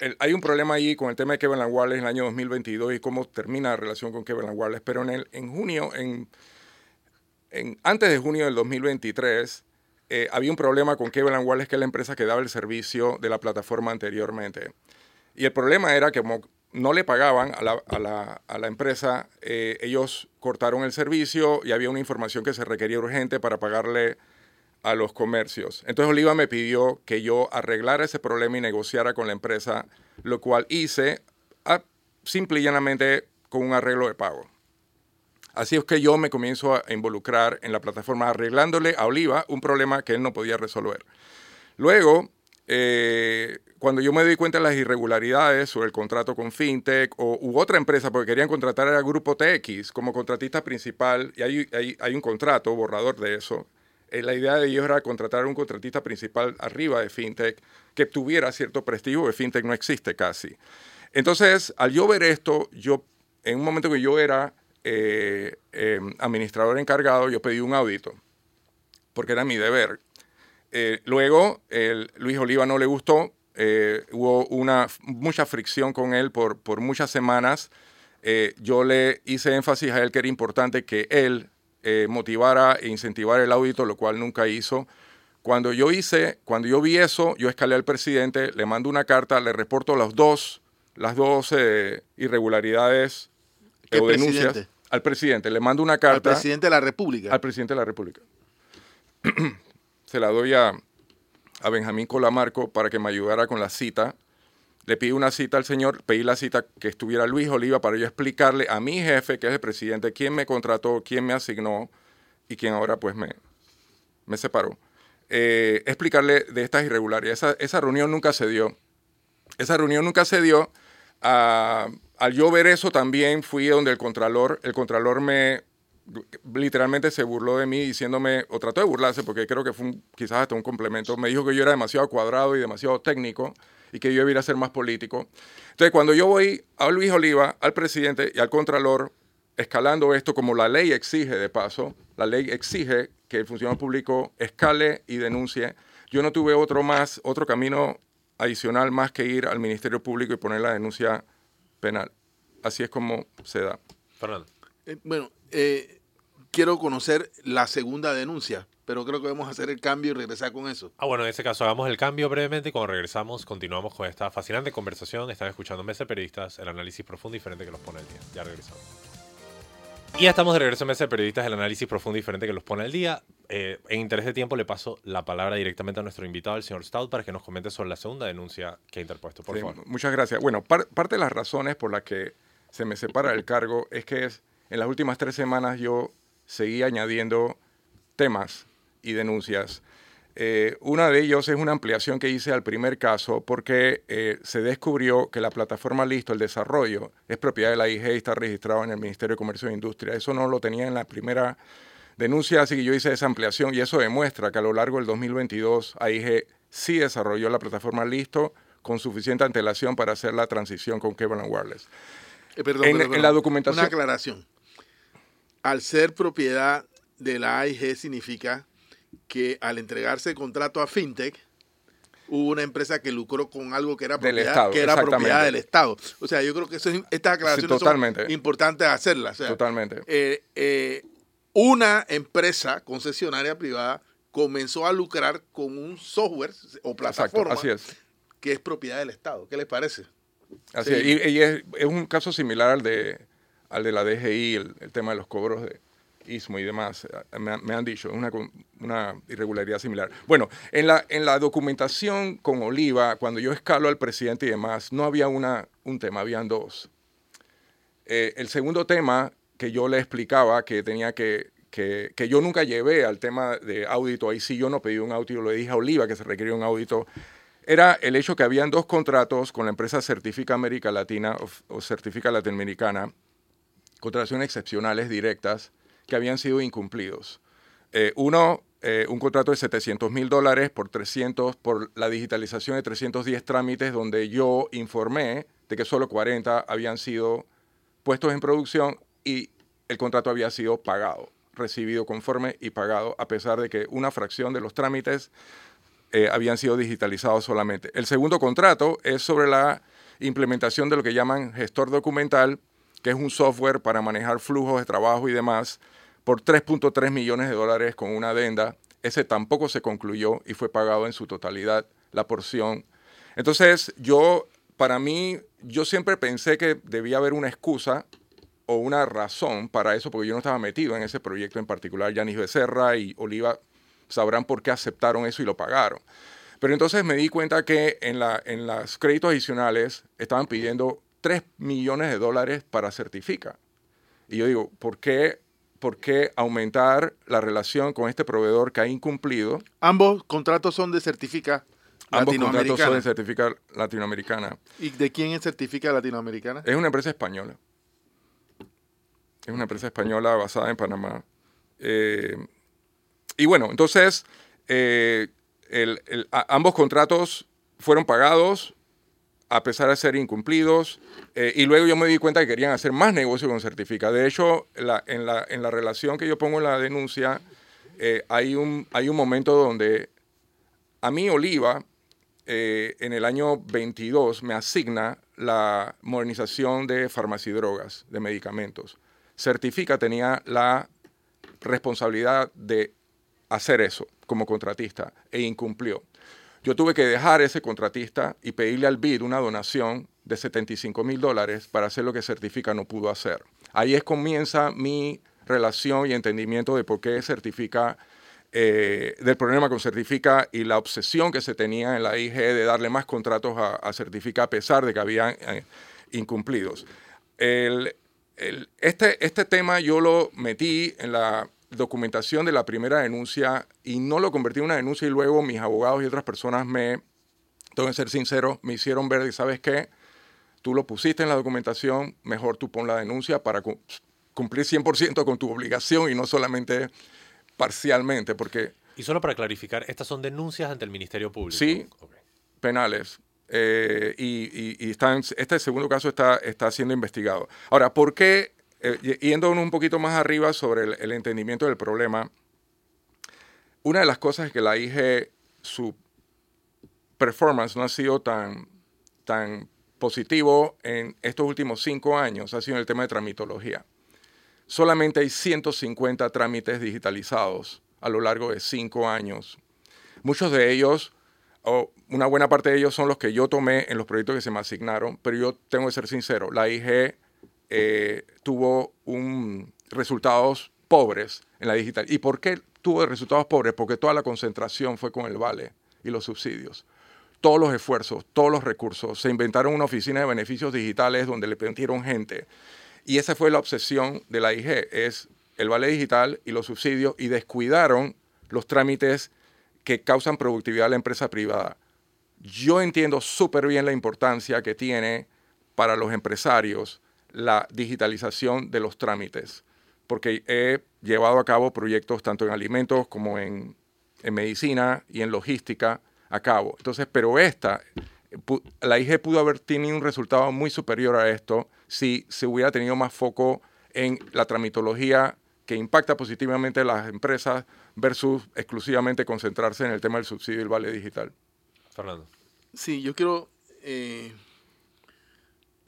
el- hay un problema ahí con el tema de Kevin Wallace en el año 2022 y cómo termina la relación con Kevin Wallace, pero en, el, en junio, en, en- antes de junio del 2023, eh, había un problema con Kevin Wallace, que es la empresa que daba el servicio de la plataforma anteriormente. Y el problema era que como no le pagaban a la, empresa, eh, ellos cortaron el servicio y había una información que se requería urgente para pagarle a los comercios. Entonces Oliva me pidió que yo arreglara ese problema y negociara con la empresa, lo cual hice a, simple y llanamente con un arreglo de pago. Así es que yo me comienzo a involucrar en la plataforma arreglándole a Oliva un problema que él no podía resolver. Luego, eh, cuando yo me di cuenta de las irregularidades sobre el contrato con FinTech o, u otra empresa, porque querían contratar al grupo TX como contratista principal, y hay, hay, un contrato, borrador de eso, eh, la idea de ellos era contratar a un contratista principal arriba de FinTech que tuviera cierto prestigio, porque FinTech no existe casi. Entonces, al yo ver esto, yo, en un momento que yo era eh, eh, administrador encargado, yo pedí un audito, porque era mi deber. Eh, luego, el, Luis Oliva no le gustó, hubo una, mucha fricción con él por, por muchas semanas. Yo le hice énfasis a él que era importante que él motivara e incentivara el audito, lo cual nunca hizo. Cuando yo hice, cuando yo vi eso, yo escalé al presidente, le mando una carta, le reporto las dos, las dos irregularidades ¿Qué o denuncias presidente? Al presidente. Le mando una carta Al presidente de la República. al presidente de la República. Se la doy a, a Benjamín Colamarco para que me ayudara con la cita. Le pedí una cita al señor, pedí la cita que estuviera Luis Oliva para yo explicarle a mi jefe, que es el presidente, quién me contrató, quién me asignó y quién ahora pues me, me separó. Eh, explicarle de estas irregularidades. Esa, esa reunión nunca se dio. Esa reunión nunca se dio. Ah, al yo ver eso también fui donde el contralor, el contralor me literalmente se burló de mí diciéndome, o trató de burlarse porque creo que fue quizás hasta un complemento, me dijo que yo era demasiado cuadrado y demasiado técnico y que yo debiera ser más político. Entonces cuando yo voy a Luis Oliva, al presidente y al contralor, escalando esto como la ley exige de paso, la ley exige que el funcionario público escale y denuncie, yo no tuve otro más, otro camino adicional más que ir al Ministerio Público y poner la denuncia penal. Así es como se da. Fernando. Eh, bueno, eh, quiero conocer la segunda denuncia, pero creo que vamos a hacer el cambio y regresar con eso. Ah, bueno, en ese caso hagamos el cambio brevemente y cuando regresamos continuamos con esta fascinante conversación. Están escuchando Mesa de Periodistas, el análisis profundo y diferente que los pone al día. Ya regresamos. Y ya estamos de regreso en Mesa de Periodistas, el análisis profundo y diferente que los pone al día. Eh, en interés de tiempo le paso la palabra directamente a nuestro invitado, el señor Stout, para que nos comente sobre la segunda denuncia que ha interpuesto. Por Sí, favor. Muchas gracias. Bueno, par- parte de las razones por las que se me separa del cargo es que es- en las últimas tres semanas yo seguí añadiendo temas y denuncias. Eh, una de ellos es una ampliación que hice al primer caso porque eh, se descubrió que la plataforma Listo, el desarrollo, es propiedad de la IG y está registrado en el Ministerio de Comercio e Industria. Eso no lo tenía en la primera denuncia, así que yo hice esa ampliación y eso demuestra que a lo largo del 2022 AIG sí desarrolló la plataforma Listo con suficiente antelación para hacer la transición con Kevin Wireless. Eh, perdón, En- perdón, en la documentación- Una aclaración. Al ser propiedad de la AIG significa que al entregarse el contrato a FinTech, hubo una empresa que lucró con algo que era propiedad, Estado, que era propiedad del Estado. O sea, yo creo que eso es- estas aclaraciones son importantes hacerlas. O sea, Totalmente. eh, eh, una empresa concesionaria privada comenzó a lucrar con un software o Exacto, plataforma así es. que es propiedad del Estado. ¿Qué les parece? Así Sí. es. Y, y es, es un caso similar al de, al de la DGI, el, el tema de los cobros de Y demás. Eh, Me, me han dicho, es una, una irregularidad similar. Bueno, en la, en la documentación con Oliva, cuando yo escalo al presidente y demás, no había una, un tema, habían dos. Eh, el segundo tema que yo le explicaba que tenía que, que, que yo nunca llevé al tema de audito, ahí sí yo no pedí un audito, le dije a Oliva que se requería un audito, era el hecho que habían dos contratos con la empresa Certifica América Latina o, o Certifica Latinoamericana, contrataciones excepcionales directas que habían sido incumplidos. Eh, uno, eh, un contrato de 700 mil dólares por 300, por la digitalización de 310 trámites, donde yo informé de que solo 40 habían sido puestos en producción y el contrato había sido pagado, recibido conforme y pagado, a pesar de que una fracción de los trámites eh, habían sido digitalizados solamente. El segundo contrato es sobre la implementación de lo que llaman gestor documental, que es un software para manejar flujos de trabajo y demás, por 3.3 millones de dólares con una adenda. Ese tampoco se concluyó y fue pagado en su totalidad la porción. Entonces yo para mí, yo siempre pensé que debía haber una excusa o una razón para eso, porque yo no estaba metido en ese proyecto en particular. Yanis Becerra y Oliva sabrán por qué aceptaron eso y lo pagaron. Pero entonces me di cuenta que en, la, en los créditos adicionales estaban pidiendo 3 millones de dólares para Certifica. Y yo digo, ¿por qué, ¿por qué aumentar la relación con este proveedor que ha incumplido? Ambos contratos son de Certifica Ambos contratos son de Certifica Latinoamericana. ¿Y de quién es Certifica Latinoamericana? Es una empresa española. Es una empresa española basada en Panamá. Eh, y bueno, entonces, eh, ambos contratos fueron pagados a pesar de ser incumplidos. Eh, y luego yo me di cuenta que querían hacer más negocio con Certifica. De hecho, en, la, en, la, relación que yo pongo en la denuncia, hay, un, hay un momento donde a mí Oliva, en el año 22, me asigna la modernización de farmacia y drogas, de medicamentos. Certifica tenía la responsabilidad de hacer eso como contratista e incumplió. Yo tuve que dejar ese contratista y pedirle al BID una donación de 75 mil dólares para hacer lo que Certifica no pudo hacer. Ahí es comienza mi relación y entendimiento de por qué Certifica, eh, del problema con Certifica y la obsesión que se tenía en la IG de darle más contratos a, Certifica a pesar de que habían eh, incumplidos. El, este, este tema yo lo metí en la documentación de la primera denuncia y no lo convertí en una denuncia y luego mis abogados y otras personas me, tengo que ser sincero, me hicieron ver, ¿sabes qué? Tú lo pusiste en la documentación, mejor tú pon la denuncia para cumplir 100% con tu obligación y no solamente parcialmente, porque... Y solo para clarificar, estas son denuncias ante el Ministerio Público. Sí, penales. Eh, y, este segundo caso está, está siendo investigado. Ahora, ¿por qué, eh, yendo un poquito más arriba sobre el, entendimiento del problema, una de las cosas es que la IG, su performance no ha sido tan, tan positivo en estos últimos cinco años, ha sido en el tema de tramitología. Solamente hay 150 trámites digitalizados a lo largo de cinco años. Muchos de ellos o una buena parte de ellos son los que yo tomé en los proyectos que se me asignaron, pero yo tengo que ser sincero, la IG eh, tuvo un, resultados pobres en la digital. ¿Y por qué tuvo resultados pobres? Porque toda la concentración fue con el vale y los subsidios. Todos los esfuerzos, todos los recursos. Se inventaron una oficina de beneficios digitales donde le metieron gente. Y esa fue la obsesión de la IG, es el vale digital y los subsidios y descuidaron los trámites que causan productividad a la empresa privada. Yo entiendo súper bien la importancia que tiene para los empresarios la digitalización de los trámites, porque he llevado a cabo proyectos tanto en alimentos como en, medicina y en logística a cabo. Entonces, pero esta, la IG pudo haber tenido un resultado muy superior a esto si se hubiera tenido más foco en la tramitología que impacta positivamente a las empresas versus exclusivamente concentrarse en el tema del subsidio y el vale digital. Fernando. Sí, yo quiero eh,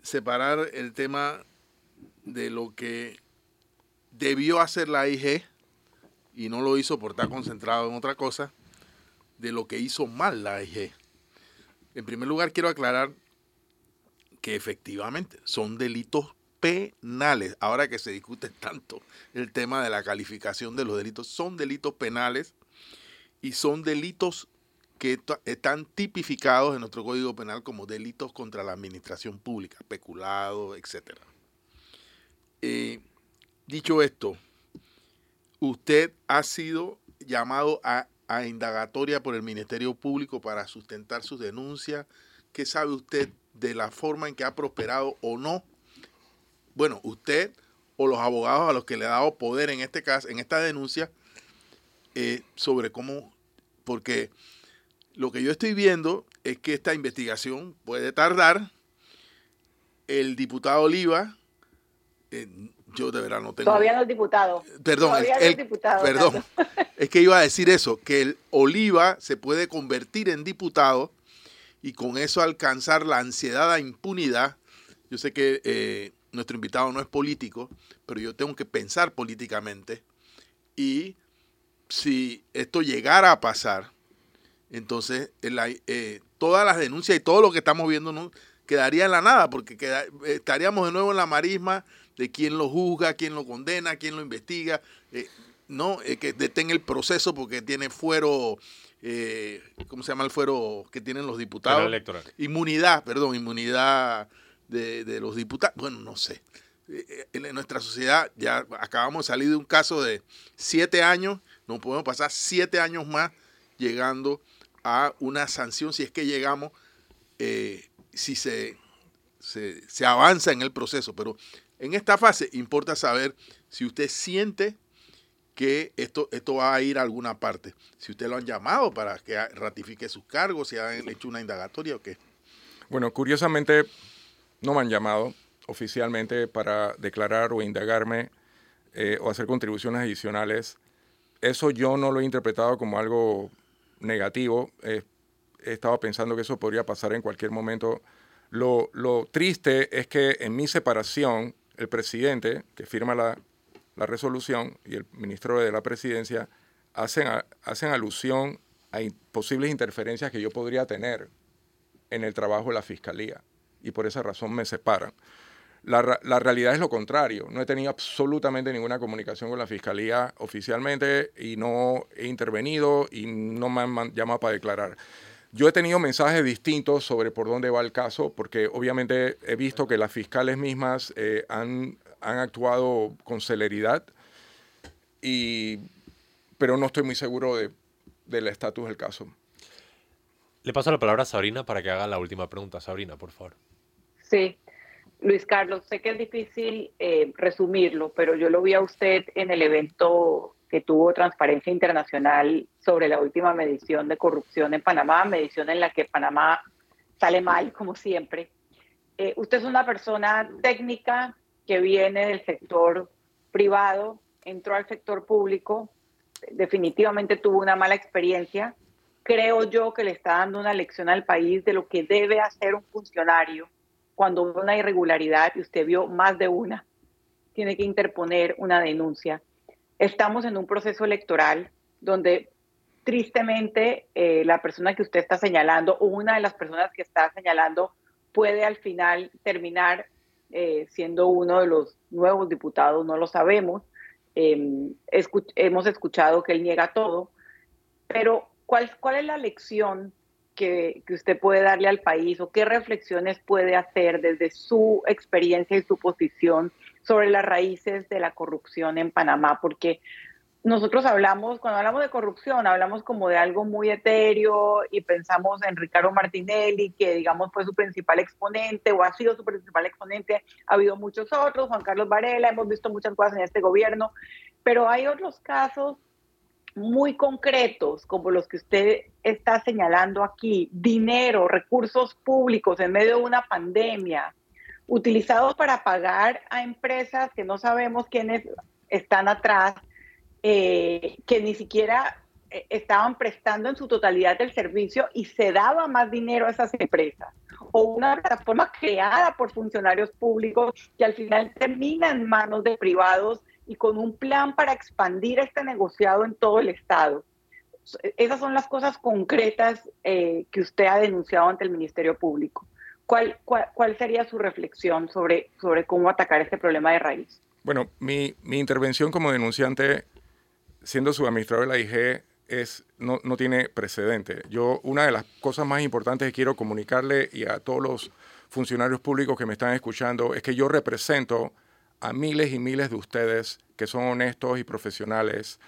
separar el tema de lo que debió hacer la IG y no lo hizo por estar concentrado en otra cosa, de lo que hizo mal la IG. En primer lugar, quiero aclarar que efectivamente son delitos penales. Ahora que se discute tanto el tema de la calificación de los delitos, son delitos penales y son delitos que están tipificados en nuestro Código Penal como delitos contra la administración pública, peculado, etc. Eh, dicho esto, usted ha sido llamado a, a indagatoria por el Ministerio Público para sustentar sus denuncias. ¿Qué sabe usted de la forma en que ha prosperado o no bueno, usted o los abogados a los que le ha dado poder en este caso, en esta denuncia, eh, sobre cómo, porque lo que yo estoy viendo es que esta investigación puede tardar. El diputado Oliva, eh, yo de verdad no tengo. Todavía no es diputado. Perdón, perdón. es que iba a decir eso, que el Oliva se puede convertir en diputado y con eso alcanzar la ansiedad a impunidad. Yo sé que eh, nuestro invitado no es político, pero yo tengo que pensar políticamente. Y si esto llegara a pasar, entonces eh, todas las denuncias y todo lo que estamos viendo quedaría en la nada, porque estaríamos de nuevo en la marisma de quién lo juzga, quién lo condena, quién lo investiga, eh, no eh, que detenga el proceso porque tiene fuero, eh, ¿cómo se llama el fuero que tienen los diputados? Electoral. Inmunidad, perdón, inmunidad de, de los diputados. Bueno, no sé. En nuestra sociedad ya acabamos de salir de un caso de siete años, no podemos pasar siete años más llegando a una sanción si es que llegamos, si se, se, se, avanza en el proceso. Pero en esta fase importa saber si usted siente que esto, esto va a ir a alguna parte. Si usted lo han llamado para que ratifique sus cargos, si han hecho una indagatoria o qué. Bueno, curiosamente no me han llamado oficialmente para declarar o indagarme eh, o hacer contribuciones adicionales. Eso yo no lo he interpretado como algo negativo. he estado pensando que eso podría pasar en cualquier momento. Lo, triste es que en mi separación el presidente, que firma la, resolución, y el ministro de la presidencia, hacen alusión a posibles interferencias que yo podría tener en el trabajo de la fiscalía. Y por esa razón me separan. La, la, realidad es lo contrario. No he tenido absolutamente ninguna comunicación con la fiscalía oficialmente y no he intervenido y no me han llamado para declarar. Yo he tenido mensajes distintos sobre por dónde va el caso, porque obviamente he visto que las fiscales mismas eh, han, han, actuado con celeridad, y, pero no estoy muy seguro de, del estatus del caso. Le paso la palabra a Sabrina para que haga la última pregunta. Sabrina, por favor. Sí, Luis Carlos, sé que es difícil eh, resumirlo, pero yo lo vi a usted en el evento que tuvo Transparencia Internacional sobre la última medición de corrupción en Panamá, medición en la que Panamá sale mal, como siempre. Eh, usted es una persona técnica que viene del sector privado, entró al sector público, definitivamente tuvo una mala experiencia. Creo yo que le está dando una lección al país de lo que debe hacer un funcionario cuando una irregularidad, y usted vio más de una, tiene que interponer una denuncia estamos en un proceso electoral donde tristemente eh, la persona que usted está señalando o una de las personas que está señalando puede al final terminar eh, siendo uno de los nuevos diputados, no lo sabemos. Em, hemos escuchado que él niega todo, pero ¿cuál, cuál es la lección que, que, usted puede darle al país o qué reflexiones puede hacer desde su experiencia y su posición sobre las raíces de la corrupción en Panamá, porque nosotros hablamos, cuando hablamos de corrupción, hablamos como de algo muy etéreo y pensamos en Ricardo Martinelli, que digamos fue su principal exponente o ha sido su principal exponente. Ha habido muchos otros, Juan Carlos Varela, hemos visto muchas cosas en este gobierno, pero hay otros casos muy concretos, como los que usted está señalando aquí, dinero, recursos públicos en medio de una pandemia, utilizados para pagar a empresas que no sabemos quiénes están atrás, eh, que ni siquiera eh, estaban prestando en su totalidad el servicio y se daba más dinero a esas empresas. O una plataforma creada por funcionarios públicos que al final termina en manos de privados y con un plan para expandir este negociado en todo el Estado. Esas son las cosas concretas eh, que usted ha denunciado ante el Ministerio Público. ¿Cuál, cuál, sería su reflexión sobre, sobre cómo atacar este problema de raíz? Bueno, mi, mi intervención como denunciante, siendo subadministrador de la IG, es, no, no, tiene precedente. Yo, una de las cosas más importantes que quiero comunicarle y a todos los funcionarios públicos que me están escuchando es que yo represento a miles y miles de ustedes que son honestos y profesionales,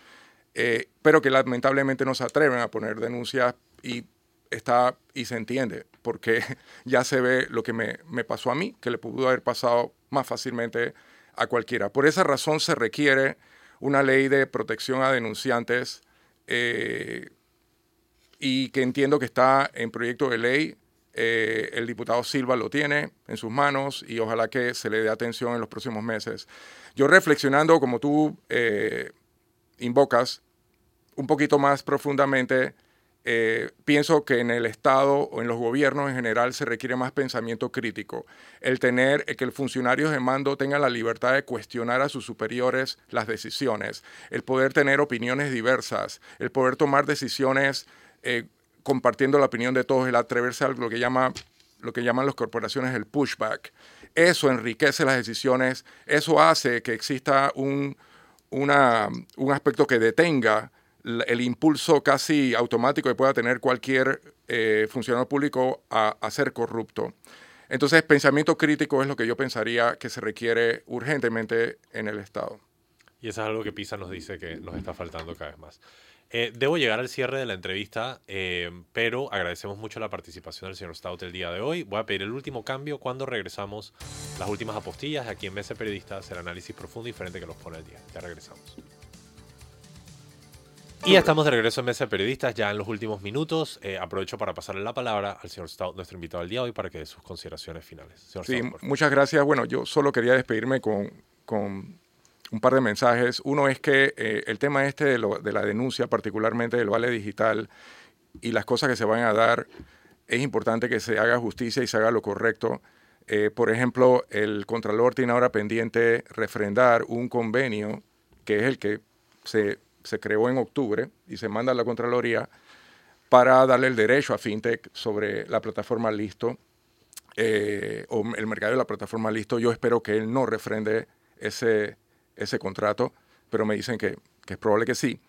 eh, pero que lamentablemente no se atreven a poner denuncias y está y se entiende, porque ya se ve lo que me, pasó a mí, que le pudo haber pasado más fácilmente a cualquiera. Por esa razón se requiere una ley de protección a denunciantes eh, y que entiendo que está en proyecto de ley. Eh, el diputado Silva lo tiene en sus manos y ojalá que se le dé atención en los próximos meses. Yo reflexionando, como tú eh, invocas, un poquito más profundamente, eh, pienso que en el Estado o en los gobiernos en general se requiere más pensamiento crítico. El tener, que el funcionario de mando tenga la libertad de cuestionar a sus superiores las decisiones, el poder tener opiniones diversas, el poder tomar decisiones compartiendo la opinión de todos, el atreverse a lo que llama lo que llaman las corporaciones el pushback. Eso enriquece las decisiones, eso hace que exista un, un aspecto que detenga el impulso casi automático que pueda tener cualquier eh, funcionario público a, a, ser corrupto. Entonces, pensamiento crítico es lo que yo pensaría que se requiere urgentemente en el Estado. Y eso es algo que PISA nos dice que nos está faltando cada vez más. Eh, debo llegar al cierre de la entrevista, eh, pero agradecemos mucho la participación del señor Stout el día de hoy. Voy a pedir el último cambio cuando regresamos las últimas apostillas aquí en Mese Periodistas, el análisis profundo y diferente que los pone el día. Ya regresamos. Y ya estamos de regreso en Mesa de Periodistas, ya en los últimos minutos. Eh, aprovecho para pasarle la palabra al señor Stout, nuestro invitado del día de hoy, para que dé sus consideraciones finales. sí, muchas gracias. Bueno, yo solo quería despedirme con, con un par de mensajes. Uno es que eh, el tema este de, la denuncia, particularmente del vale digital y las cosas que se van a dar, es importante que se haga justicia y se haga lo correcto. Eh, por ejemplo, el Contralor tiene ahora pendiente refrendar un convenio que es el que se, creó en octubre y se manda a la Contraloría para darle el derecho a FinTech sobre la plataforma Listo eh, o el mercado de la plataforma Listo. Yo espero que él no refrende ese, ese contrato, pero me dicen que, es probable que sí.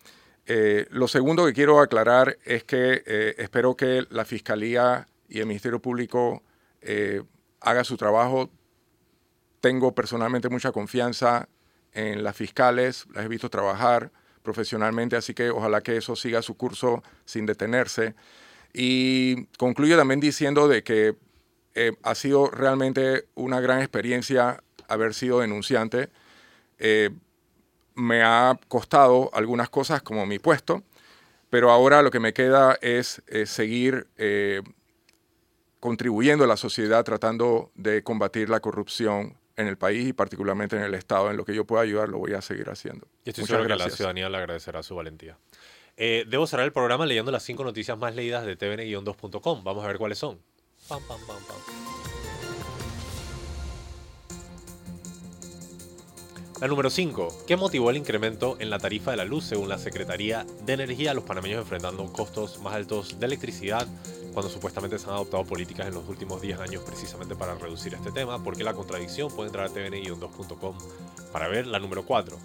Eh, lo segundo que quiero aclarar es que eh, espero que la Fiscalía y el Ministerio Público eh, haga su trabajo. Tengo personalmente mucha confianza en las fiscales, las he visto trabajar profesionalmente, así que ojalá que eso siga su curso sin detenerse. Y concluyo también diciendo de que ha sido realmente una gran experiencia haber sido denunciante. Eh, me ha costado algunas cosas como mi puesto, pero ahora lo que me queda es, seguir eh, contribuyendo a la sociedad tratando de combatir la corrupción en el país y particularmente en el Estado. En lo que yo pueda ayudar lo voy a seguir haciendo. Y estoy Muchas seguro gracias. que la ciudadanía le agradecerá su valentía. Eh, debo cerrar el programa leyendo las cinco noticias más leídas de tvn-2.com. Vamos a ver cuáles son. Pam, pam, pam, pam. La número 5. ¿Qué motivó el incremento en la tarifa de la luz según la Secretaría de Energía? Los panameños enfrentando costos más altos de electricidad cuando supuestamente se han adoptado políticas en los últimos 10 años precisamente para reducir este tema. ¿Por qué la contradicción? Puede entrar a tvn-2.com para ver la número 4.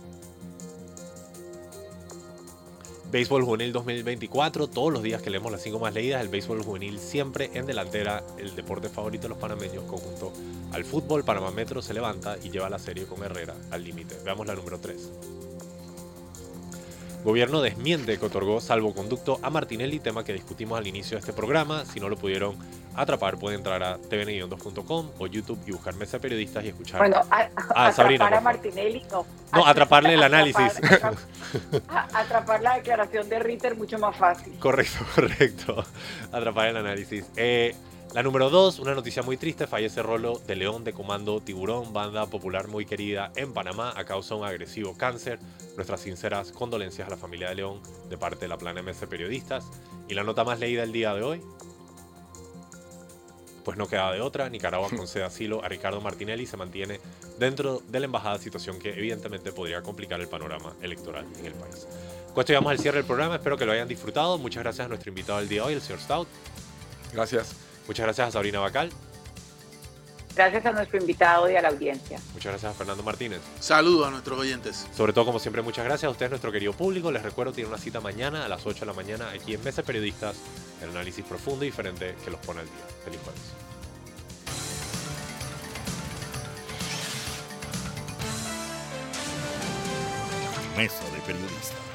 Béisbol Juvenil 2024, todos los días que leemos las cinco más leídas, el béisbol juvenil siempre en delantera, el deporte favorito de los panameños, conjunto al fútbol, Panamá Metro se levanta y lleva la serie con Herrera al límite. Veamos la número 3. Gobierno desmiente que otorgó salvoconducto a Martinelli, tema que discutimos al inicio de este programa. Si no lo pudieron atrapar, pueden entrar a tvn2.com o YouTube y buscar Mesa Periodistas y escuchar. Bueno, a, Sabrina, a Martinelli no. No, atraparle el análisis. Atrapar, la declaración de Ritter mucho más fácil. Correcto, correcto. Atrapar el análisis. Eh, la número 2, una noticia muy triste, fallece Rolo de León de Comando Tiburón, banda popular muy querida en Panamá a causa de un agresivo cáncer. Nuestras sinceras condolencias a la familia de León de parte de la Plan MS Periodistas. Y la nota más leída el día de hoy, pues no queda de otra. Nicaragua concede asilo a Ricardo Martinelli y se mantiene dentro de la embajada, situación que evidentemente podría complicar el panorama electoral en el país. Con esto llegamos al cierre del programa, espero que lo hayan disfrutado. Muchas gracias a nuestro invitado del día de hoy, el señor Stout. Gracias. Muchas gracias a Sabrina Bacal. Gracias a nuestro invitado y a la audiencia. Muchas gracias a Fernando Martínez. Saludos a nuestros oyentes. Sobre todo, como siempre, muchas gracias a ustedes, nuestro querido público. Les recuerdo, tiene una cita mañana a las 8 de la mañana aquí en Mesa Periodistas, el análisis profundo y diferente que los pone al día. Feliz jueves. Mesa de Periodistas.